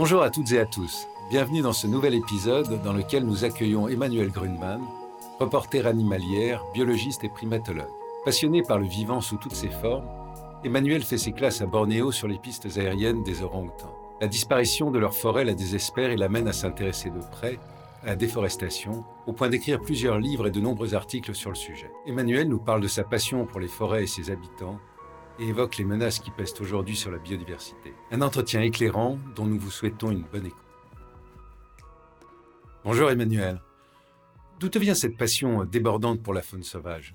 Bonjour à toutes et à tous. Bienvenue dans ce nouvel épisode dans lequel nous accueillons Emmanuel Grunman, reporter animalière, biologiste et primatologue. Passionné par le vivant sous toutes ses formes, Emmanuel fait ses classes à Bornéo sur les pistes aériennes des orang-outans. La disparition de leur forêt la désespère et l'amène à s'intéresser de près à la déforestation, au point d'écrire plusieurs livres et de nombreux articles sur le sujet. Emmanuel nous parle de sa passion pour les forêts et ses habitants et évoque les menaces qui pèsent aujourd'hui sur la biodiversité. Un entretien éclairant dont nous vous souhaitons une bonne écoute. Bonjour Emmanuel. D'où te vient cette passion débordante pour la faune sauvage?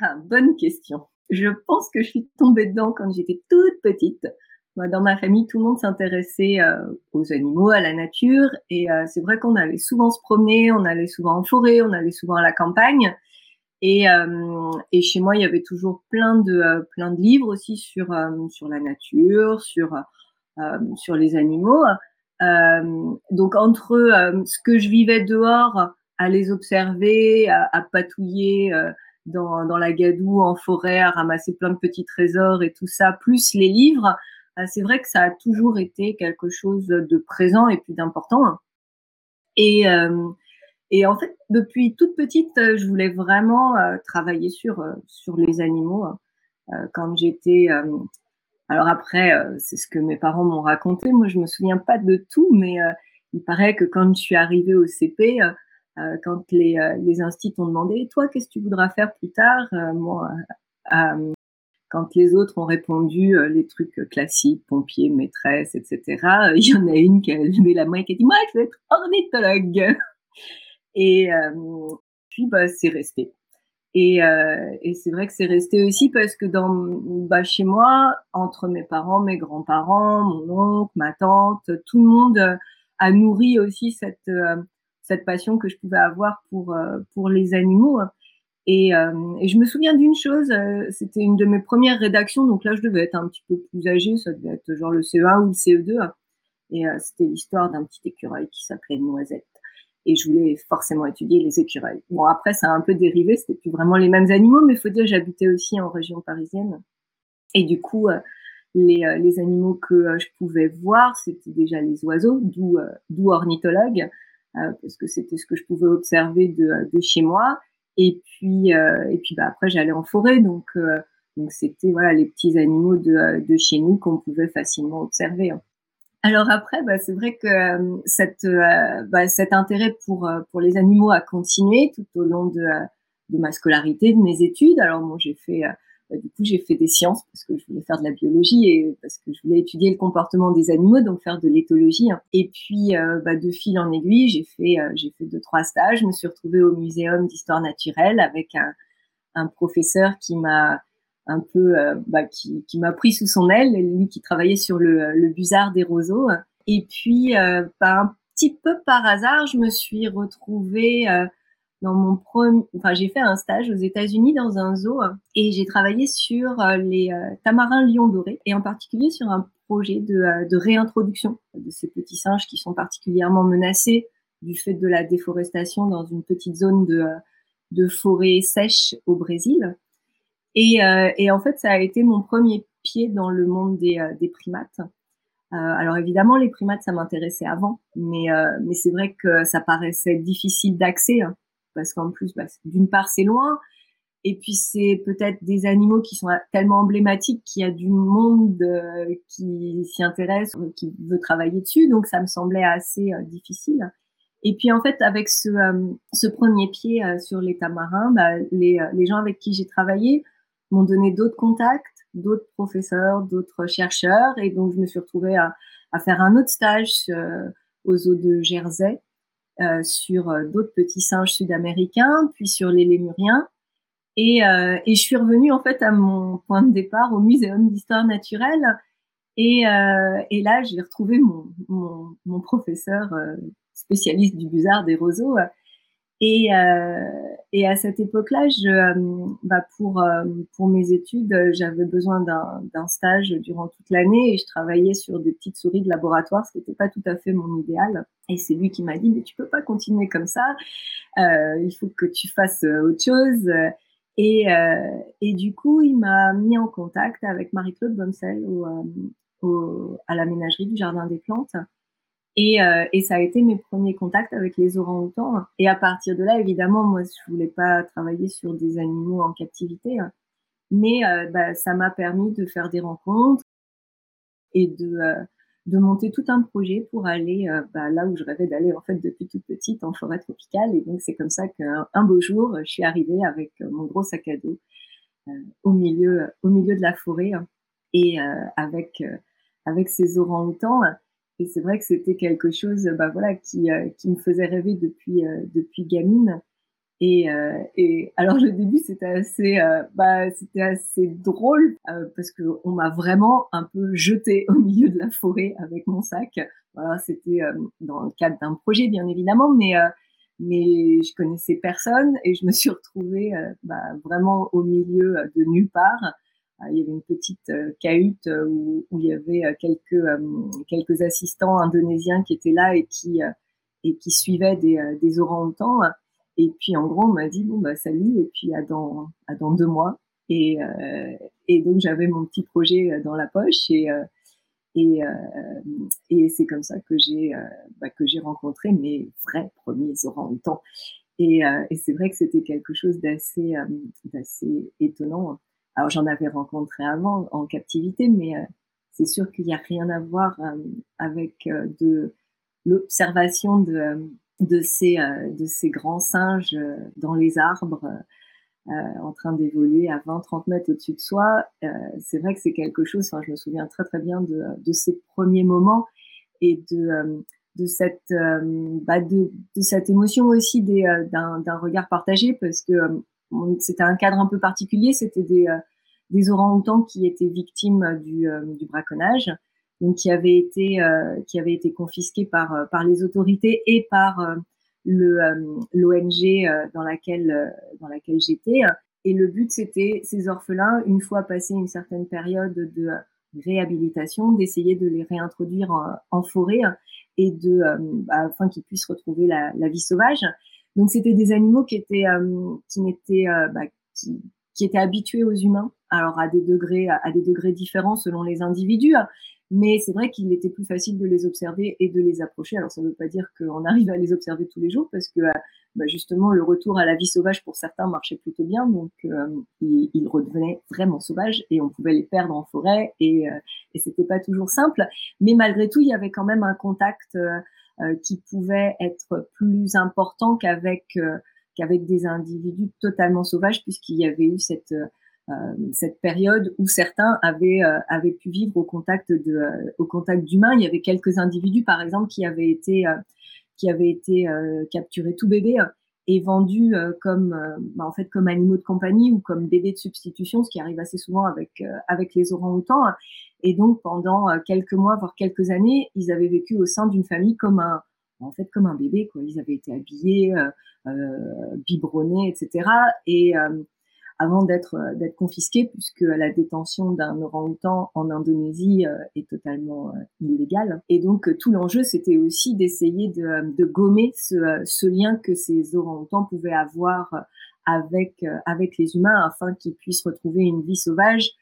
Ah, Bonne question. Je pense que je suis tombée dedans quand j'étais toute petite. Dans ma famille, tout le monde s'intéressait euh, aux animaux, à la nature, et euh, c'est vrai qu'on allait souvent se promener, on allait souvent en forêt, on allait souvent à la campagne, et, euh, et chez moi, il y avait toujours plein de plein de livres aussi sur sur la nature, sur sur les animaux. donc entre ce que je vivais dehors, à les observer, à, patouiller dans, dans la gadoue, en forêt, à ramasser plein de petits trésors et tout ça, plus les livres, euh, c'est vrai que ça a toujours été quelque chose de présent et puis d'important. Et, euh, et en fait, depuis toute petite, euh, je voulais vraiment travailler sur, sur les animaux. quand j'étais... alors après, c'est ce que mes parents m'ont raconté. Moi, je me souviens pas de tout, mais il paraît que quand je suis arrivée au CP, euh, quand les, euh, les instituts ont demandé toi qu'est-ce que tu voudras faire plus tard? Euh, moi quand les autres ont répondu les trucs classiques, pompier, maîtresse, etc., il y en a une qui a levé la main et qui a dit Moi, je veux être ornithologue. Et puis, bah, c'est resté. Et, et c'est vrai que c'est resté aussi parce que dans, bah, chez moi, entre mes parents, mes grands-parents, mon oncle, ma tante, tout le monde a nourri aussi cette, cette passion que je pouvais avoir pour, euh, pour les animaux. Et, euh, et je me souviens d'une chose, euh, c'était une de mes premières rédactions, donc là je devais être un petit peu plus âgée, ça devait être genre le CE1 ou le CE2. Et c'était l'histoire d'un petit écureuil qui s'appelait Noisette. Et je voulais forcément étudier les écureuils. Bon, après, ça a un peu dérivé, c'était plus vraiment les mêmes animaux, mais faut dire, j'habitais aussi en région parisienne. Et du coup, les, les animaux que je pouvais voir, c'était déjà les oiseaux, d'où d'où ornithologue. Euh, parce que c'était ce que je pouvais observer de, de chez moi. Et puis, euh, et puis bah, après, j'allais en forêt, donc euh, donc c'était voilà les petits animaux de, de chez nous qu'on pouvait facilement observer. Alors après, bah, c'est vrai que cette, bah, cet intérêt pour, pour les animaux a continué tout au long de, de ma scolarité, de mes études. Alors moi, j'ai fait bah, du coup, j'ai fait des sciences parce que je voulais faire de la biologie et parce que je voulais étudier le comportement des animaux, donc faire de l'éthologie. Hein. Et puis, euh, bah, de fil en aiguille, j'ai fait, euh, j'ai fait deux trois stages. Je me suis retrouvée au muséum d'histoire naturelle avec un, un professeur qui m'a un peu, euh, bah, qui, qui m'a pris sous son aile, lui qui travaillait sur le, le busard des roseaux. Et puis, bah, un petit peu par hasard, je me suis retrouvée dans mon premier, enfin j'ai fait un stage aux États-Unis dans un zoo et j'ai travaillé sur euh, les euh, tamarins lions dorés et en particulier sur un projet de, euh, de, réintroduction de ces petits singes qui sont particulièrement menacés du fait de la déforestation dans une petite zone de, de forêt sèche au Brésil. Et, et, en fait, ça a été mon premier pied dans le monde des, des primates. alors évidemment, les primates, ça m'intéressait avant, mais, mais c'est vrai que ça paraissait difficile d'accès. Hein parce qu'en plus, bah, d'une part, c'est loin, et puis c'est peut-être des animaux qui sont tellement emblématiques qu'il y a du monde euh, qui s'y intéresse, qui veut travailler dessus, donc ça me semblait assez euh, difficile. Et puis en fait, avec ce, euh, ce premier pied sur l'état marin, bah, les, les gens avec qui j'ai travaillé m'ont donné d'autres contacts, d'autres professeurs, d'autres chercheurs, et donc je me suis retrouvée à, faire un autre stage aux eaux de Jersey, euh, sur euh, d'autres petits singes sud-américains, puis sur les lémuriens. Et, je suis revenue en fait à mon point de départ au Muséum d'histoire naturelle. Et, là, j'ai retrouvé mon, mon, mon professeur spécialiste du busard des roseaux et, euh, et à cette époque-là, je, euh, bah pour, euh, pour mes études, j'avais besoin d'un stage durant toute l'année et je travaillais sur des petites souris de laboratoire, ce qui n'était pas tout à fait mon idéal. Et c'est lui qui m'a dit, mais tu peux pas continuer comme ça, euh, il faut que tu fasses autre chose. Et, euh, et du coup, il m'a mis en contact avec Marie-Claude Bomsel au, au, à la ménagerie du Jardin des Plantes. Et, euh, et, ça a été mes premiers contacts avec les orang-outans. Et à partir de là, évidemment, moi, je voulais pas travailler sur des animaux en captivité, hein. mais euh, bah, ça m'a permis de faire des rencontres et de, euh, de monter tout un projet pour aller bah, là où je rêvais d'aller en fait depuis toute petite, en forêt tropicale. Et donc c'est comme ça qu'un beau jour, je suis arrivée avec mon gros sac à dos au milieu au milieu de la forêt hein, et avec avec ces orang-outans et c'est vrai que c'était quelque chose, bah voilà, qui, euh, qui me faisait rêver depuis euh, depuis gamine. Et, euh, et alors le début c'était assez, bah c'était assez drôle parce que on m'a vraiment un peu jeté au milieu de la forêt avec mon sac. Voilà, c'était dans le cadre d'un projet bien évidemment, mais mais je connaissais personne et je me suis retrouvée bah, vraiment au milieu de nulle part euh, il y avait une petite euh, cahute euh, où, il y avait quelques, quelques assistants indonésiens qui étaient là et qui, et qui suivaient des, des orang-outans. Et puis en gros, on m'a dit bon bah salut et puis à dans dans deux mois. Et, et donc j'avais mon petit projet dans la poche et et, et c'est comme ça que j'ai bah, que j'ai rencontré mes vrais premiers orang-outans. Et, et c'est vrai que c'était quelque chose d'assez d'assez étonnant. Alors j'en avais rencontré avant en captivité, mais euh, c'est sûr qu'il n'y a rien à voir euh, avec euh, de l'observation de, de, ces, de ces grands singes dans les arbres en train d'évoluer à 20-30 mètres au-dessus de soi. c'est vrai que c'est quelque chose, je me souviens très très bien de, de ces premiers moments et de, de, cette, bah de, de, cette émotion aussi d'un regard partagé parce que c'était un cadre un peu particulier. C'était des, euh, des orang-outans qui étaient victimes du, euh, du braconnage, donc qui avaient été, euh, qui avaient été confisqués par, par les autorités et par l'ONG dans laquelle, laquelle j'étais. Et le but, c'était ces orphelins, une fois passé une certaine période de réhabilitation, d'essayer de les réintroduire en, forêt et bah, afin qu'ils puissent retrouver la vie sauvage. Donc c'était des animaux qui étaient euh, qui n'étaient euh, bah, qui, étaient habitués aux humains, alors à des degrés à des degrés différents selon les individus. Hein. Mais c'est vrai qu'il était plus facile de les observer et de les approcher. Alors ça ne veut pas dire qu'on arrive à les observer tous les jours, parce que euh, bah, justement le retour à la vie sauvage pour certains marchait plutôt bien, donc euh, ils, redevenaient vraiment sauvages et on pouvait les perdre en forêt et, euh, et c'était pas toujours simple. Mais malgré tout, il y avait quand même un contact qui pouvait être plus important qu'avec euh, qu'avec des individus totalement sauvages, puisqu'il y avait eu cette euh, cette période où certains avaient avaient pu vivre au contact de au contact d'humains. Il y avait quelques individus, par exemple, qui avaient été qui avaient été capturés tout bébé et vendus comme bah, en fait comme animaux de compagnie ou comme bébés de substitution, ce qui arrive assez souvent avec avec les orang-outans. Et donc, pendant euh, quelques mois, voire quelques années, ils avaient vécu au sein d'une famille comme un, en fait, comme un bébé, quoi. Ils avaient été habillés, euh, euh biberonnés, etc. Et euh, avant d'être d'être confisqués, puisque la détention d'un orang-outan en Indonésie est totalement illégale. Et donc, tout l'enjeu, c'était aussi d'essayer de, gommer ce, lien que ces orang-outans pouvaient avoir avec les humains, afin qu'ils puissent retrouver une vie sauvage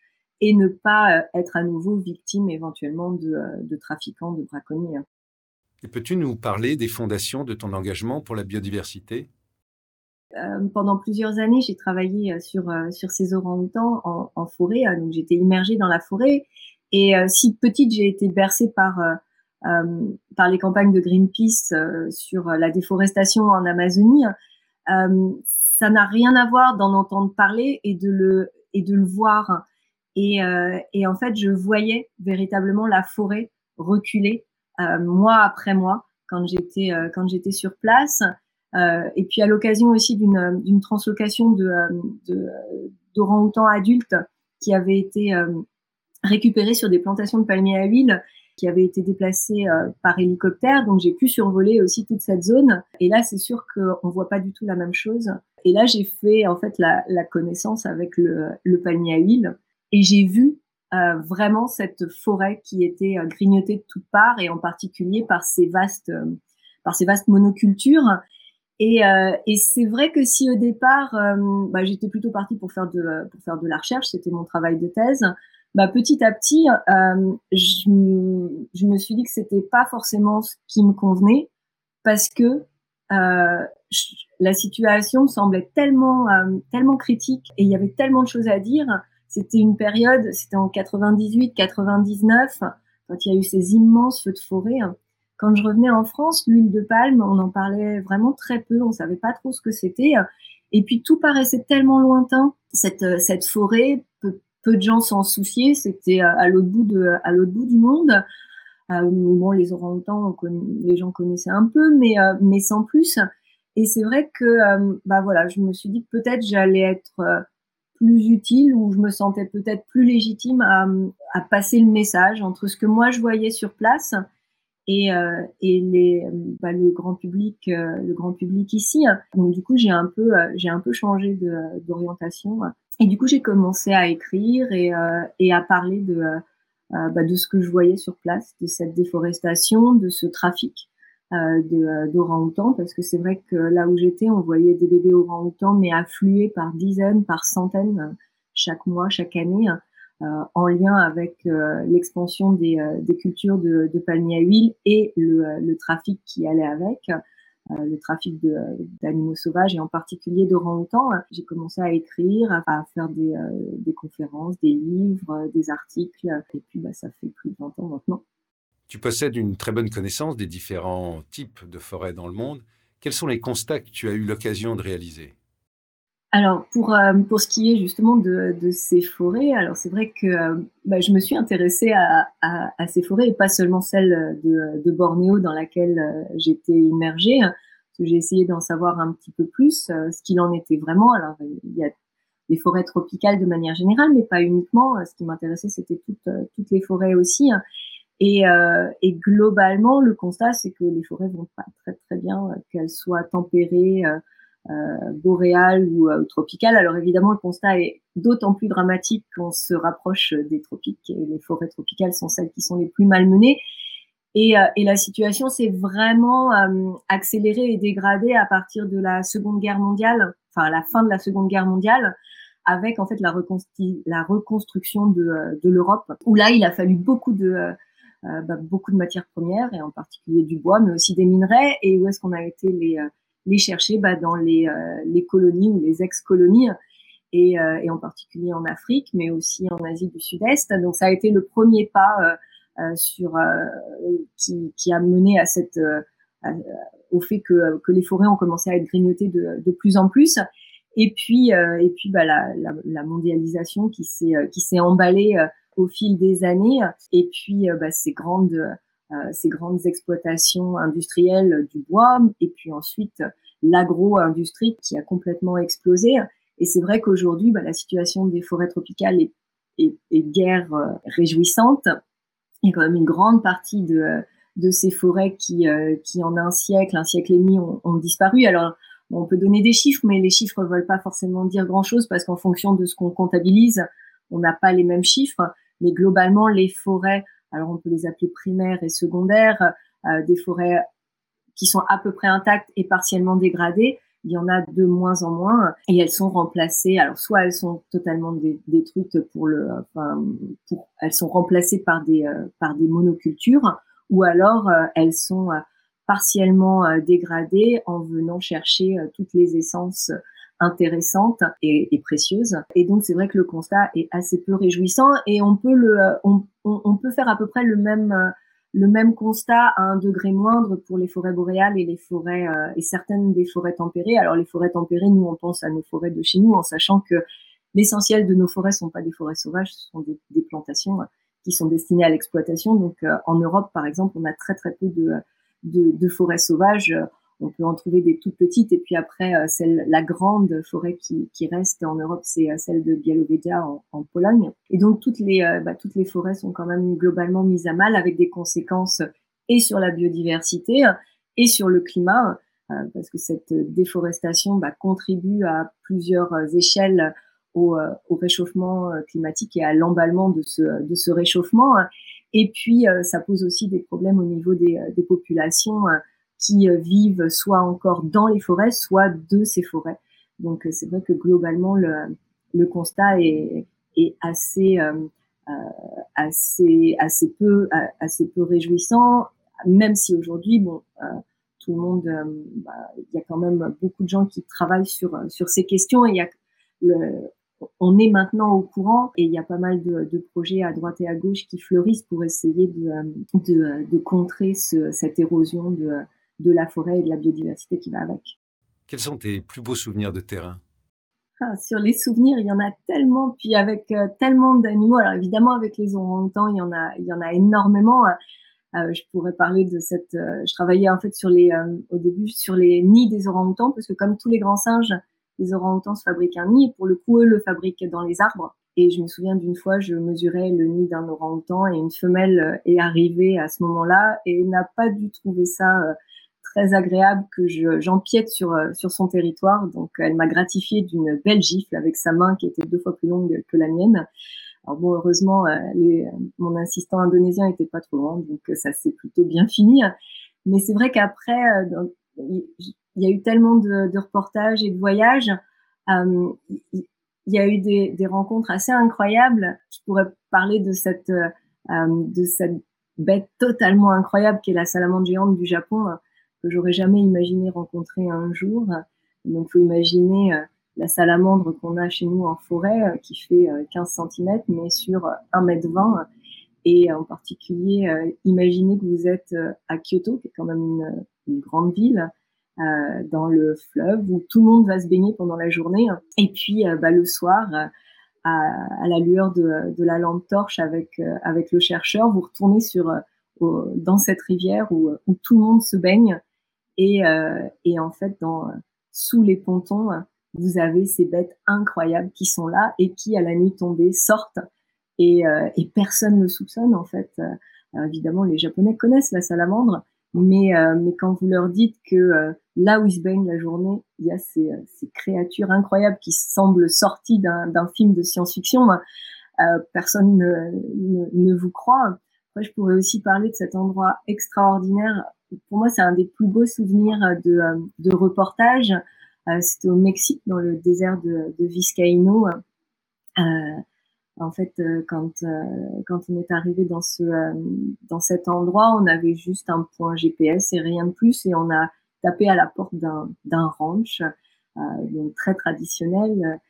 et ne pas euh, être à nouveau victime éventuellement de, euh, de trafiquants, de braconniers. Peux-tu nous parler des fondations de ton engagement pour la biodiversité? Euh, pendant plusieurs années, j'ai travaillé sur sur ces orang-outans en, en, forêt, hein, donc j'étais immergée dans la forêt. Et si petite, j'ai été bercée par par les campagnes de Greenpeace sur la déforestation en Amazonie. ça n'a rien à voir d'en entendre parler et de le et de le voir et, euh, et, en fait, je voyais véritablement la forêt reculer euh, mois après mois quand j'étais euh, quand j'étais sur place. Et puis à l'occasion aussi d'une translocation de d'orang-outans adultes qui avaient été récupérés sur des plantations de palmiers à huile qui avaient été déplacés par hélicoptère. Donc j'ai pu survoler aussi toute cette zone. Et là, c'est sûr qu'on voit pas du tout la même chose. Et là, j'ai fait en fait la, la connaissance avec le, le, palmier à huile et j'ai vu euh, vraiment cette forêt qui était euh, grignotée de toutes parts et en particulier par ces vastes, euh, par ces vastes monocultures. Et, euh, et c'est vrai que si au départ, bah, j'étais plutôt partie pour faire de la recherche, c'était mon travail de thèse. Bah, petit à petit, je, je, me suis dit que c'était pas forcément ce qui me convenait parce que euh, la situation semblait tellement, euh, tellement critique et il y avait tellement de choses à dire. C'était une période, c'était en 98, 99, quand il y a eu ces immenses feux de forêt. Quand je revenais en France, l'huile de palme, on en parlait vraiment très peu, on savait pas trop ce que c'était. Et puis tout paraissait tellement lointain, cette, cette forêt, peu, peu de gens s'en souciaient, c'était à l'autre bout à bout du monde. Euh, bon, les orang-outans, les gens connaissaient un peu, mais, euh, mais sans plus. Et c'est vrai que, euh, bah voilà, je me suis dit que peut-être j'allais être plus utile ou je me sentais peut-être plus légitime à, passer le message entre ce que moi je voyais sur place et, euh, et les, bah, le grand public, le grand public ici. Donc du coup j'ai un peu, j'ai un peu changé d'orientation et du coup j'ai commencé à écrire et, et à parler de euh, bah, de ce que je voyais sur place, de cette déforestation, de ce trafic euh, euh, d'orang-outans, parce que c'est vrai que là où j'étais, on voyait des bébés orang-outans, mais afflués par dizaines, par centaines chaque mois, chaque année, euh, en lien avec euh, l'expansion des, des, cultures de, de, palmiers à huile et le, trafic qui allait avec. Euh, le trafic d'animaux sauvages et en particulier d'orang-outans. J'ai commencé à écrire, à, faire des, euh, des, conférences, des livres, des articles et puis bah, ça fait plus de 20 ans maintenant. Tu possèdes une très bonne connaissance des différents types de forêts dans le monde. Quels sont les constats que tu as eu l'occasion de réaliser? Alors pour euh, pour ce qui est justement de, de ces forêts, alors c'est vrai que euh, bah, je me suis intéressée à, à, à, ces forêts et pas seulement celle de, de Bornéo dans laquelle euh, j'étais immergée, hein, j'ai essayé d'en savoir un petit peu plus ce qu'il en était vraiment. Alors il y a des forêts tropicales de manière générale, mais pas uniquement. Ce qui m'intéressait c'était toutes toutes les forêts aussi. Hein. Et, et globalement, le constat c'est que les forêts vont pas très très bien, qu'elles soient tempérées euh, boréale ou euh, tropicale. Alors évidemment, le constat est d'autant plus dramatique qu'on se rapproche des tropiques et les forêts tropicales sont celles qui sont les plus malmenées. Et, euh, et la situation s'est vraiment euh, accélérée et dégradée à partir de la Seconde Guerre mondiale, enfin à la fin de la Seconde Guerre mondiale, avec en fait la, la reconstruction de, de l'Europe, où là il a fallu beaucoup de bah, beaucoup de matières premières et en particulier du bois, mais aussi des minerais. Et où est-ce qu'on a été les les chercher bah, dans les, euh, les colonies ou les ex-colonies et, euh, et, en particulier en Afrique, mais aussi en Asie du Sud-Est. Donc ça a été le premier pas euh, sur qui, qui, a mené à cette au fait que, que les forêts ont commencé à être grignotées de, de plus en plus. Et puis, et puis bah, la, la, la mondialisation qui s'est qui s'est emballée au fil des années. Et puis, bah, ces grandes euh, ces grandes exploitations industrielles du bois, et puis ensuite l'agro-industrie qui a complètement explosé. Et c'est vrai qu'aujourd'hui, bah, la situation des forêts tropicales est, guère euh, réjouissante. Il y a quand même une grande partie de, ces forêts qui, euh, qui en un siècle, un siècle et demi ont, ont disparu. Alors, on peut donner des chiffres, mais les chiffres ne veulent pas forcément dire grand-chose parce qu'en fonction de ce qu'on comptabilise, on n'a pas les mêmes chiffres. Mais globalement, les forêts alors on peut les appeler primaires et secondaires, euh, des forêts qui sont à peu près intactes et partiellement dégradées. Il y en a de moins en moins et elles sont remplacées. Alors soit elles sont totalement détruites pour le, enfin, pour, elles sont remplacées par des euh, par des monocultures, ou alors euh, elles sont partiellement dégradées en venant chercher toutes les essences intéressante et, et précieuse. Et donc c'est vrai que le constat est assez peu réjouissant et on peut le, on, on, peut faire à peu près le même le même constat à un degré moindre pour les forêts boréales et les forêts euh, et certaines des forêts tempérées. Alors les forêts tempérées, nous on pense à nos forêts de chez nous en sachant que l'essentiel de nos forêts sont pas des forêts sauvages, ce sont des, des plantations qui sont destinées à l'exploitation. Donc euh, en Europe par exemple, on a très très peu de, de, de forêts sauvages on peut en trouver des toutes petites et puis après celle la grande forêt qui, qui reste en Europe c'est celle de Białowieża en, en, Pologne et donc toutes les bah, toutes les forêts sont quand même globalement mises à mal avec des conséquences et sur la biodiversité et sur le climat parce que cette déforestation bah, contribue à plusieurs échelles au, au, réchauffement climatique et à l'emballement de ce, de ce réchauffement. Et puis, ça pose aussi des problèmes au niveau des, des populations qui euh, vivent soit encore dans les forêts, soit de ces forêts. Donc euh, c'est vrai que globalement le, le constat est, est assez euh, assez assez peu assez peu réjouissant, même si aujourd'hui bon tout le monde bah, il y a quand même beaucoup de gens qui travaillent sur sur ces questions et y a le, on est maintenant au courant et il y a pas mal de, de, projets à droite et à gauche qui fleurissent pour essayer de, de, de contrer ce, cette érosion de, de la forêt et de la biodiversité qui va avec. Quels sont tes plus beaux souvenirs de terrain? Ah, Sur les souvenirs, il y en a tellement, puis avec euh, tellement d'animaux. Alors évidemment, avec les orang-outans, il y en a, il y en a énormément. Euh, je pourrais parler de cette. Euh, je travaillais en fait sur les, euh, au début sur les nids des orang-outans parce que comme tous les grands singes, les orang-outans se fabriquent un nid et pour le coup eux le fabriquent dans les arbres. Et je me souvien d'une fois, je mesurais le nid d'un orang-outan et une femelle est arrivée à ce moment-là et n'a pas dû trouver ça très agréable que j'empiète sur, euh, sur son territoire. Donc, elle m'a gratifié d'une belle gifle avec sa main qui était deux fois plus longue que la mienne. Alors bon, heureusement, euh, les, mon assistant indonésien était pas trop loin, donc euh, ça s'est plutôt bien fini. Mais c'est vrai qu'après, il y a eu tellement de, reportages et de voyages. Euh, il y a eu des, rencontres assez incroyables. Je pourrais parler de cette, euh, de cette bête totalement incroyable qui est la salamandre géante du Japon que j'aurais jamais imaginé rencontrer un jour. Donc, faut imaginer euh, la salamandre qu'on a chez nous en forêt, euh, qui fait 15 euh, cm, mais sur 1 m 20 et en particulier, imaginez que vous êtes à Kyoto, qui est quand même une, grande ville, dans le fleuve où tout le monde va se baigner pendant la journée. Et puis, bah, le soir, à, la lueur de, la lampe torche avec, avec le chercheur, vous retournez sur, dans cette rivière où, tout le monde se baigne et, euh, et en fait, dans, sous les pontons, vous avez ces bêtes incroyables qui sont là et qui, à la nuit tombée, sortent et, euh, et personne ne soupçonne en fait. Alors, évidemment, les Japonais connaissent la salamandre, mais, euh, mais quand vous leur dites que euh, là où ils se baignent la journée, il y a ces, ces créatures incroyables qui semblent sorties d'un film de science-fiction, euh, personne ne, ne, ne, vous croit. Après, je pourrais aussi parler de cet endroit extraordinaire pour moi, c'est un des plus beaux souvenirs de, euh, de reportage. Euh, c'était au Mexique, dans le désert de, de Vizcaíno. Euh, en fait, quand quand on est arrivé dans ce dans cet endroit, on avait juste un point GPS et rien de plus, et on a tapé à la porte d'un d'un ranch, donc très traditionnel,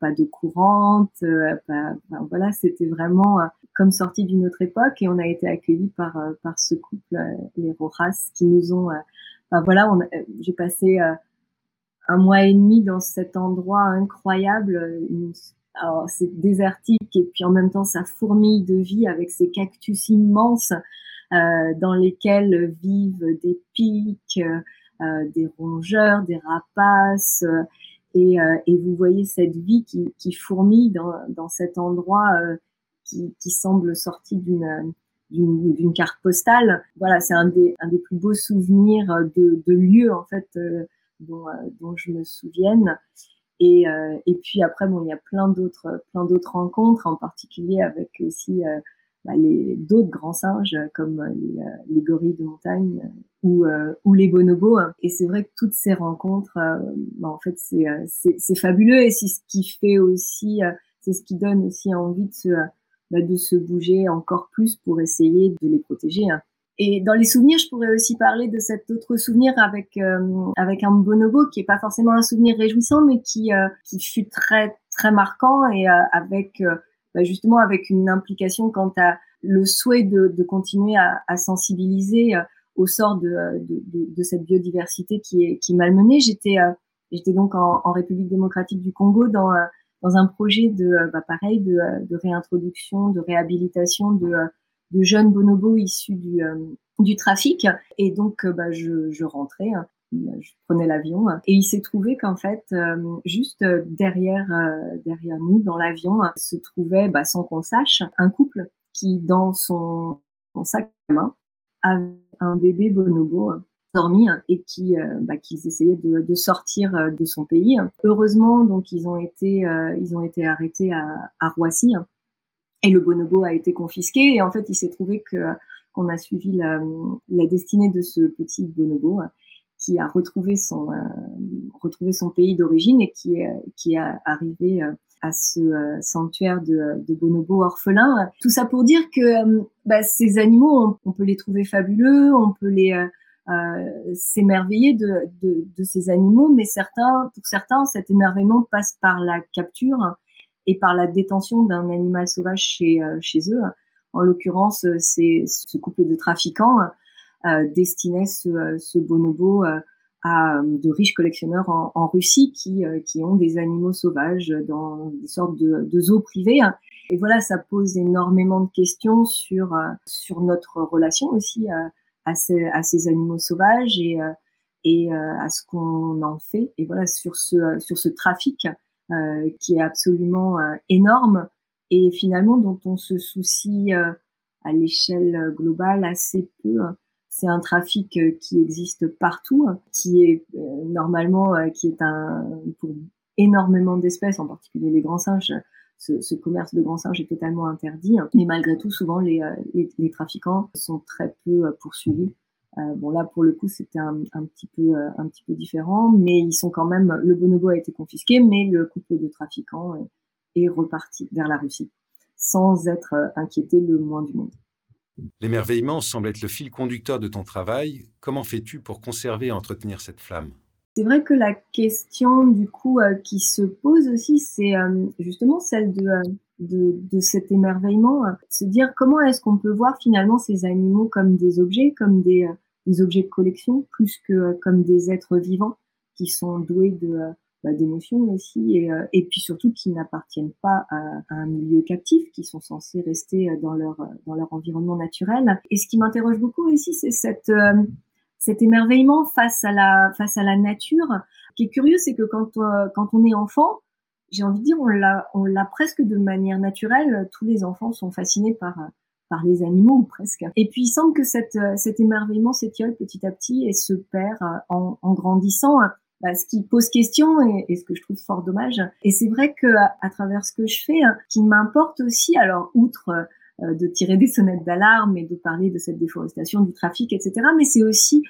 pas de courante, pas, voilà, c'était vraiment comme sorti d'une autre époque et on a été accueillis par euh, par ce couple euh, les Rojas qui nous ont euh, voilà j'ai passé un mois et demi dans cet endroit incroyable alors c'est désertique et puis en même temps ça fourmille de vie avec ces cactus immenses euh, dans lesquels vivent des pics, euh, des rongeurs, des rapaces et, et, vous voyez cette vie qui, qui fourmille dans, dans cet endroit qui, qui semble sorti d'une d'une carte postale. Voilà, c'est un des, un des plus beaux souvenirs de, de lieux en fait euh, dont, euh, dont, je me souvienne. Et, euh, et puis après, bon, il y a plein d'autres plein d'autres rencontres, en particulier avec aussi bah, les d'autres grands singes comme les, les, gorilles de montagne ou, ou les bonobos. Et c'est vrai que toutes ces rencontres, bah, en fait, c'est c'est fabuleux et c'est ce qui fait aussi, c'est ce qui donne aussi envie de se bah, de se bouger encore plus pour essayer de les protéger. Hein. Et dans les souvenirs, je pourrais aussi parler de cet autre souvenir avec euh, avec un bonobo qui est pas forcément un souvenir réjouissant, mais qui euh, qui fut très très marquant et euh, avec bah, justement avec une implication quant à le souhait de, de continuer à, à sensibiliser au sort de, de, de, de, cette biodiversité qui est qui malmenée. J'étais j'étais donc en, en, République démocratique du Congo dans dans un projet de, euh, bah, pareil, de, euh, de, réintroduction, de réhabilitation de, euh, de jeunes bonobos issus du, du trafic. Et donc, bah, je, je rentrais. Je prenais l'avion. Et il s'est trouvé qu'en fait, juste derrière derrière nous dans l'avion se trouvait, bah, sans qu'on sache, un couple qui dans son, sac à main avait un bébé bonobo dormi et qui euh, bah, qu'ils essayaient de, sortir euh, de son pays. Heureusement, donc ils ont été euh, ils ont été arrêtés à, Roissy. Et le bonobo a été confisqué. Et en fait il s'est trouvé que qu'on a suivi la, destinée de ce petit bonobo qui a retrouvé son retrouvé son pays d'origine et qui est qui est arrivé à ce sanctuaire de, de bonobos orphelins. Tout ça pour dire que bah, ces animaux, on, on, peut les trouver fabuleux, on peut les euh, s'émerveiller de, de, de, ces animaux, mais certains, pour certains, cet émerveillement passe par la capture et par la détention d'un animal sauvage chez, euh, chez eux. En l'occurrence, c'est ce couple de trafiquants euh, destinait ce, ce bonobo euh, à de riches collectionneurs en, en Russie qui, qui ont des animaux sauvages dans des sortes de, de zoos privés. Et voilà, ça pose énormément de questions sur, sur notre relation aussi à ces, à ces animaux sauvages et, euh, et euh, à ce qu'on en fait. Et voilà, sur ce, sur ce trafic euh, qui est absolument énorme et finalement dont on se soucie à l'échelle globale assez peu. C'est un trafic qui existe partout, qui est normalement, qui est un pour énormément d'espèces, en particulier les grands singes, ce, commerce de grands singes est totalement interdit. Mais malgré tout, souvent, les, euh, les, trafiquants sont très peu euh, poursuivis. Euh, bon là pour le coup c'était un, petit peu un petit peu différent, mais ils sont quand même le bonobo a été confisqué, mais le couple de trafiquants est reparti vers la Russie sans être inquiété le moins du monde. L'émerveillement semble être le fil conducteur de ton travail. Comment fais-tu pour conserver et entretenir cette flamme? C'est vrai que la question du coup euh, qui se pose aussi, c'est euh, justement celle de, euh, cet émerveillement, se dire comment est-ce qu'on peut voir finalement ces animaux comme des objets, comme des, objets de collection, plus que comme des êtres vivants qui sont doués de d'émotions aussi, et, et puis surtout qui n'appartiennent pas à, un milieu captif, qui sont censés rester dans leur dans leur environnement naturel. Et ce qui m'interroge beaucoup aussi, c'est cette cet émerveillement face à la face à la nature. Ce qui est curieux, c'est que quand euh, quand on est enfant, j'ai envie de dire, on l'a on l'a presque de manière naturelle. Tous les enfants sont fascinés par par les animaux presque. Et puis il semble que cette, cet émerveillement s'étiole petit à petit et se perd en, en grandissant. Bah, ce qui pose question et, ce que je trouve fort dommage. Et c'est vrai que à, travers ce que je fais, hein, qui m'importe aussi, alors outre euh, de tirer des sonnettes d'alarme et de parler de cette déforestation, du trafic, etc. Mais c'est aussi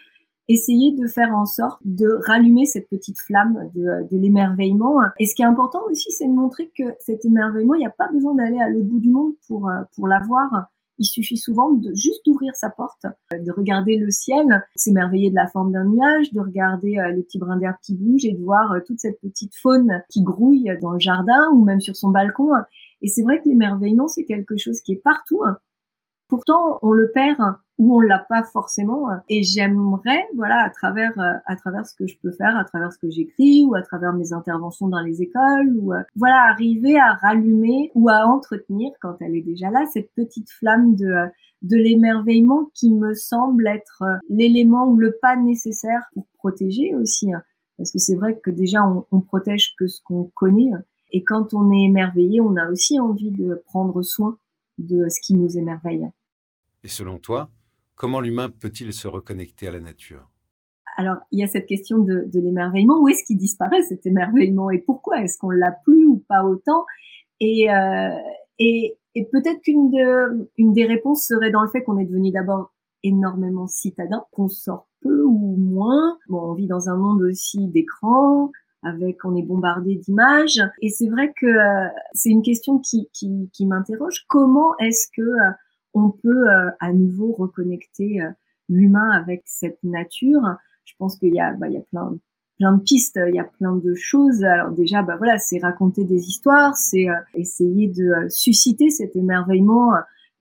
essayer de faire en sorte de rallumer cette petite flamme de, de l'émerveillement. Et ce qui est important aussi, c'est de montrer que cet émerveillement, il n'y a pas besoin d'aller à l'autre bout du monde pour, euh, pour l'avoir. Il suffit souvent de juste d'ouvrir sa porte, de regarder le ciel, s'émerveiller de la forme d'un nuage, de regarder euh, les petits brins d'herbe qui bougent et de voir toute cette petite faune qui grouille dans le jardin ou même sur son balcon et c'est vrai que l'émerveillement, c'est quelque chose qui est partout. Pourtant, on le perd ou on l'a pas forcément. Et j'aimerais, voilà, à travers, euh, à travers ce que je peux faire, à travers ce que j'écris ou à travers mes interventions dans les écoles, ou euh, voilà, arriver à rallumer ou à entretenir, quand elle est déjà là, cette petite flamme de euh, de l'émerveillement qui me semble être l'élément ou le pas nécessaire pour protéger aussi. Hein. Parce que c'est vrai que déjà, on, on protège que ce qu'on connaît. Et quand on est émerveillé, on a aussi envie de prendre soin de ce qui nous émerveille. Et selon toi, comment l'humain peut-il se reconnecter à la nature? Alors, il y a cette question de, l'émerveillement. Où est-ce qu'il disparaît cet émerveillement? Et pourquoi? Est-ce qu'on l'a plus ou pas autant? Et, euh, et, peut-être qu'une de, une des réponses serait dans le fait qu'on est devenu d'abord énormément citadin, qu'on sort peu ou moins. Bon, on vit dans un monde aussi d'écran, avec on est bombardé d'images. Et c'est vrai que euh, c'est une question qui m'interroge. Comment est-ce que euh, on peut euh, à nouveau reconnecter l'humain avec cette nature je pense qu'il y a bah, il y a plein plein de pistes il y a plein de choses alors déjà bah voilà c'est raconter des histoires c'est essayer de susciter cet émerveillement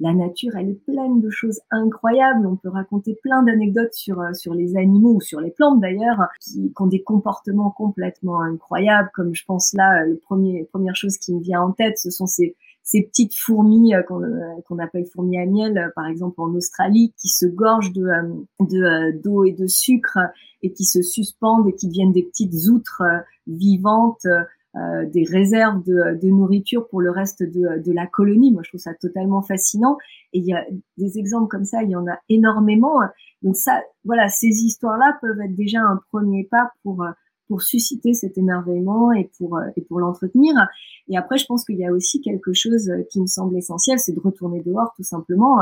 la nature, elle est pleine de choses incroyables. On peut raconter plein d'anecdotes sur euh, sur les animaux ou sur les plantes d'ailleurs, qui, ont des comportements complètement incroyables. Comme je pense là, euh, le premier première chose qui me vient en tête, ce sont ces ces petites fourmis euh, qu'on appelle fourmis à miel, par exemple en Australie, qui se gorgent de d'eau et de sucre et qui se suspendent et qui deviennent des petites outres vivantes. des réserves de, de, nourriture pour le reste de, de, la colonie. Moi, je trouve ça totalement fascinant. Et il y a des exemples comme ça, il y en a énormément. Donc ça, voilà, ces histoires-là peuvent être déjà un premier pas pour pour susciter cet émerveillement et pour euh, et pour l'entretenir. Et après, je pense qu'il y a aussi quelque chose euh, qui me semble essentiel, c'est de retourner dehors tout simplement.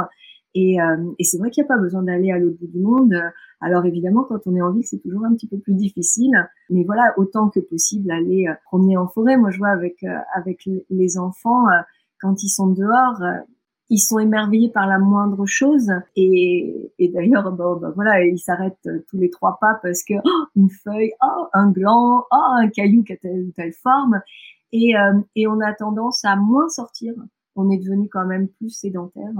Et, euh, et c'est vrai qu'il n'y a pas besoin d'aller à l'autre bout du monde. Alors évidemment, quand on est en ville, c'est toujours un petit peu plus difficile. Mais voilà, autant que possible, aller promener en forêt. Moi, je vois avec avec les enfants quand ils sont dehors, ils sont émerveillés par la moindre chose. Et, et d'ailleurs bon, ben voilà ils s'arrêtent tous les trois pas parce que oh, une feuille oh, un gland oh, un caillou qui a telle ou telle forme. Et, euh, et on a tendance à moins sortir. On est devenu quand même plus sédentaire.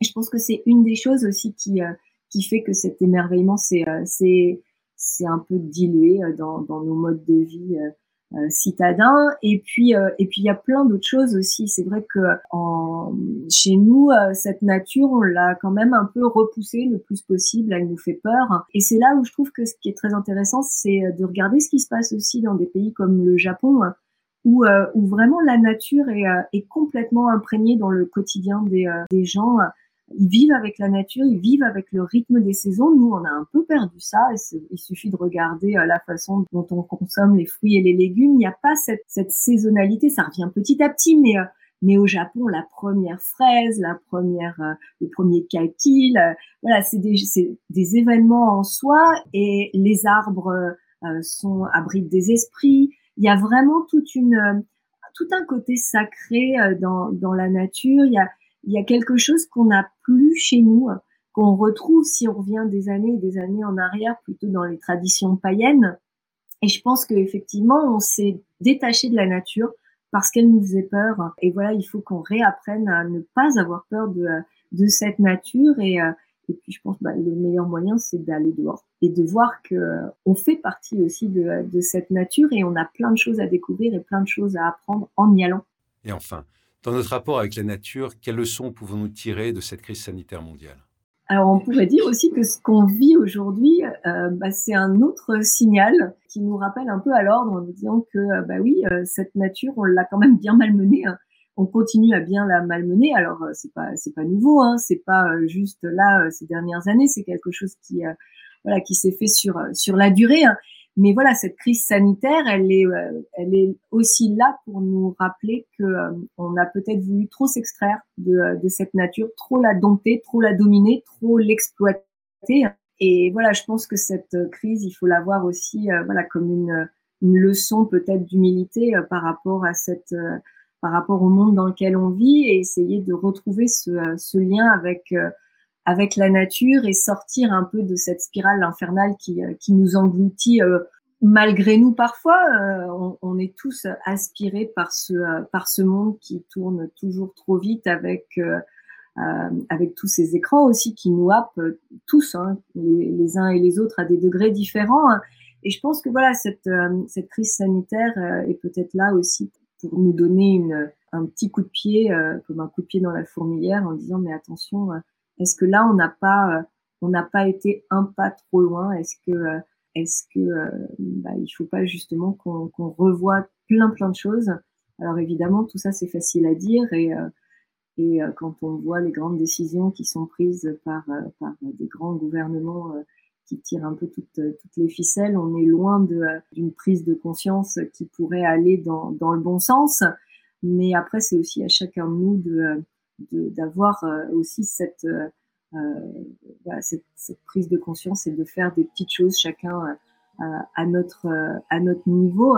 Je pense que c'est une des choses aussi qui euh, qui fait que cet émerveillement c'est euh, c'est c'est un peu dilué dans, dans nos modes de vie euh, citadin. Et puis, euh, et puis il y a plein d'autres choses aussi. C'est vrai que en, chez nous, euh, cette nature, on l'a quand même un peu repoussée le plus possible. Elle nous fait peur. Et c'est là où je trouve que ce qui est très intéressant, c'est de regarder ce qui se passe aussi dans des pays comme le Japon. Où, où vraiment la nature est, est complètement imprégnée dans le quotidien des, des gens ils vivent avec la nature, ils vivent avec le rythme des saisons. Nous, on a un peu perdu ça. Il suffit de regarder euh, la façon dont on consomme les fruits et les légumes. Il n'y a pas cette, cette saisonnalité. Ça revient petit à petit, mais euh, mais au Japon, la première fraise, la première, euh, le premier kaki, voilà, c'est des, des événements en soi. Et les arbres sont abritent des esprits. Il y a vraiment toute une, tout un côté sacré dans dans la nature. Il y a il y a quelque chose qu'on n'a plus chez nous, qu'on retrouve si on revient des années et des années en arrière, plutôt dans les traditions païennes. Et je pense qu'effectivement, on s'est détaché de la nature parce qu'elle nous faisait peur. Et voilà, il faut qu'on réapprenne à ne pas avoir peur de, de cette nature. Et, euh, puis, je pense que bah, le meilleur moyen, c'est d'aller dehors et de voir que euh, on fait partie aussi de, de cette nature et on a plein de choses à découvrir et plein de choses à apprendre en y allant. Et enfin, dans notre rapport avec la nature, quelles leçons pouvons-nous tirer de cette crise sanitaire mondiale? Alors on pourrait dire aussi que ce qu'on vit aujourd'hui, euh, bah, c'est un autre signal qui nous rappelle un peu à l'ordre en nous disant que euh, bah oui, euh, cette nature, on l'a quand même bien malmenée. Hein. On continue à bien la malmener. Alors c'est pas c'est pas nouveau, hein. c'est pas juste là ces dernières années. C'est quelque chose qui voilà qui s'est fait sur sur la durée. Hein. Mais voilà, cette crise sanitaire, elle est, euh, elle est aussi là pour nous rappeler que euh, on a peut-être voulu trop s'extraire de, euh, de cette nature, trop la dompter, trop la dominer, trop l'exploiter. Et voilà, je pense que cette crise, il faut la voir aussi, voilà, comme une, une leçon peut-être d'humilité par rapport à cette, par rapport au monde dans lequel on vit et essayer de retrouver ce, ce lien avec avec la nature et sortir un peu de cette spirale infernale qui, euh, qui nous engloutit euh, malgré nous parfois. Euh, on, on, est tous aspirés par ce, par ce monde qui tourne toujours trop vite avec, avec tous ces écrans aussi qui nous happent tous, hein, les, uns et les autres à des degrés différents. Et je pense que voilà, cette, cette crise sanitaire est peut-être là aussi pour nous donner une, un petit coup de pied, comme un coup de pied dans la fourmilière en disant mais attention, est-ce que là, on n'a pas, euh, on n'a pas été un pas trop loin? Est-ce que, euh, est-ce que, euh, bah, il faut pas justement qu'on revoie plein plein de choses? Alors évidemment, tout ça c'est facile à dire et et quand on voit les grandes décisions qui sont prises par, par des grands gouvernements qui tirent un peu toutes, toutes les ficelles, on est loin d'une prise de conscience qui pourrait aller dans, dans le bon sens. Mais après, c'est aussi à chacun de nous de, d'avoir euh, aussi cette, euh, euh, cette, cette, prise de conscience et de faire des petites choses chacun à notre à notre niveau.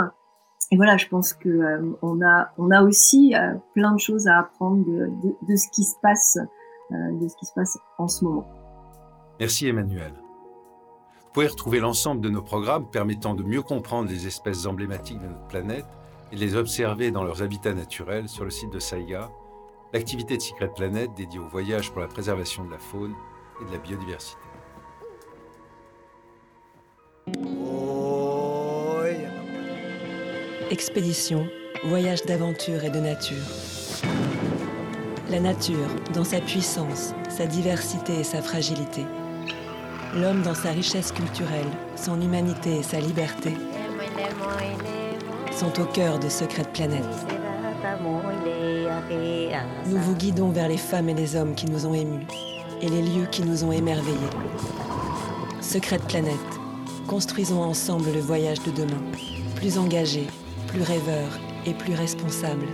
Et voilà, je pense que on a on a aussi plein de choses à apprendre de, de, de ce qui se passe de ce qui se passe en ce moment. Merci Emmanuel. Vous pouvez retrouver l'ensemble de nos programmes permettant de mieux comprendre les espèces emblématiques de notre planète et les observer dans leurs habitats naturels sur le site de Saiga l'activité de Secret Planet dédiée au voyage pour la préservation de la faune et de la biodiversité. Expédition, voyage d'aventure et de nature. La nature, dans sa puissance, sa diversité et sa fragilité. L'homme dans sa richesse culturelle, son humanité et sa liberté sont au cœur de Secrète Planète. Nous vous guidons vers les femmes et les hommes qui nous ont émus et les lieux qui nous ont émerveillés. Secrète Planète, construisons ensemble le voyage de demain, plus engagé, plus rêveur et plus responsable.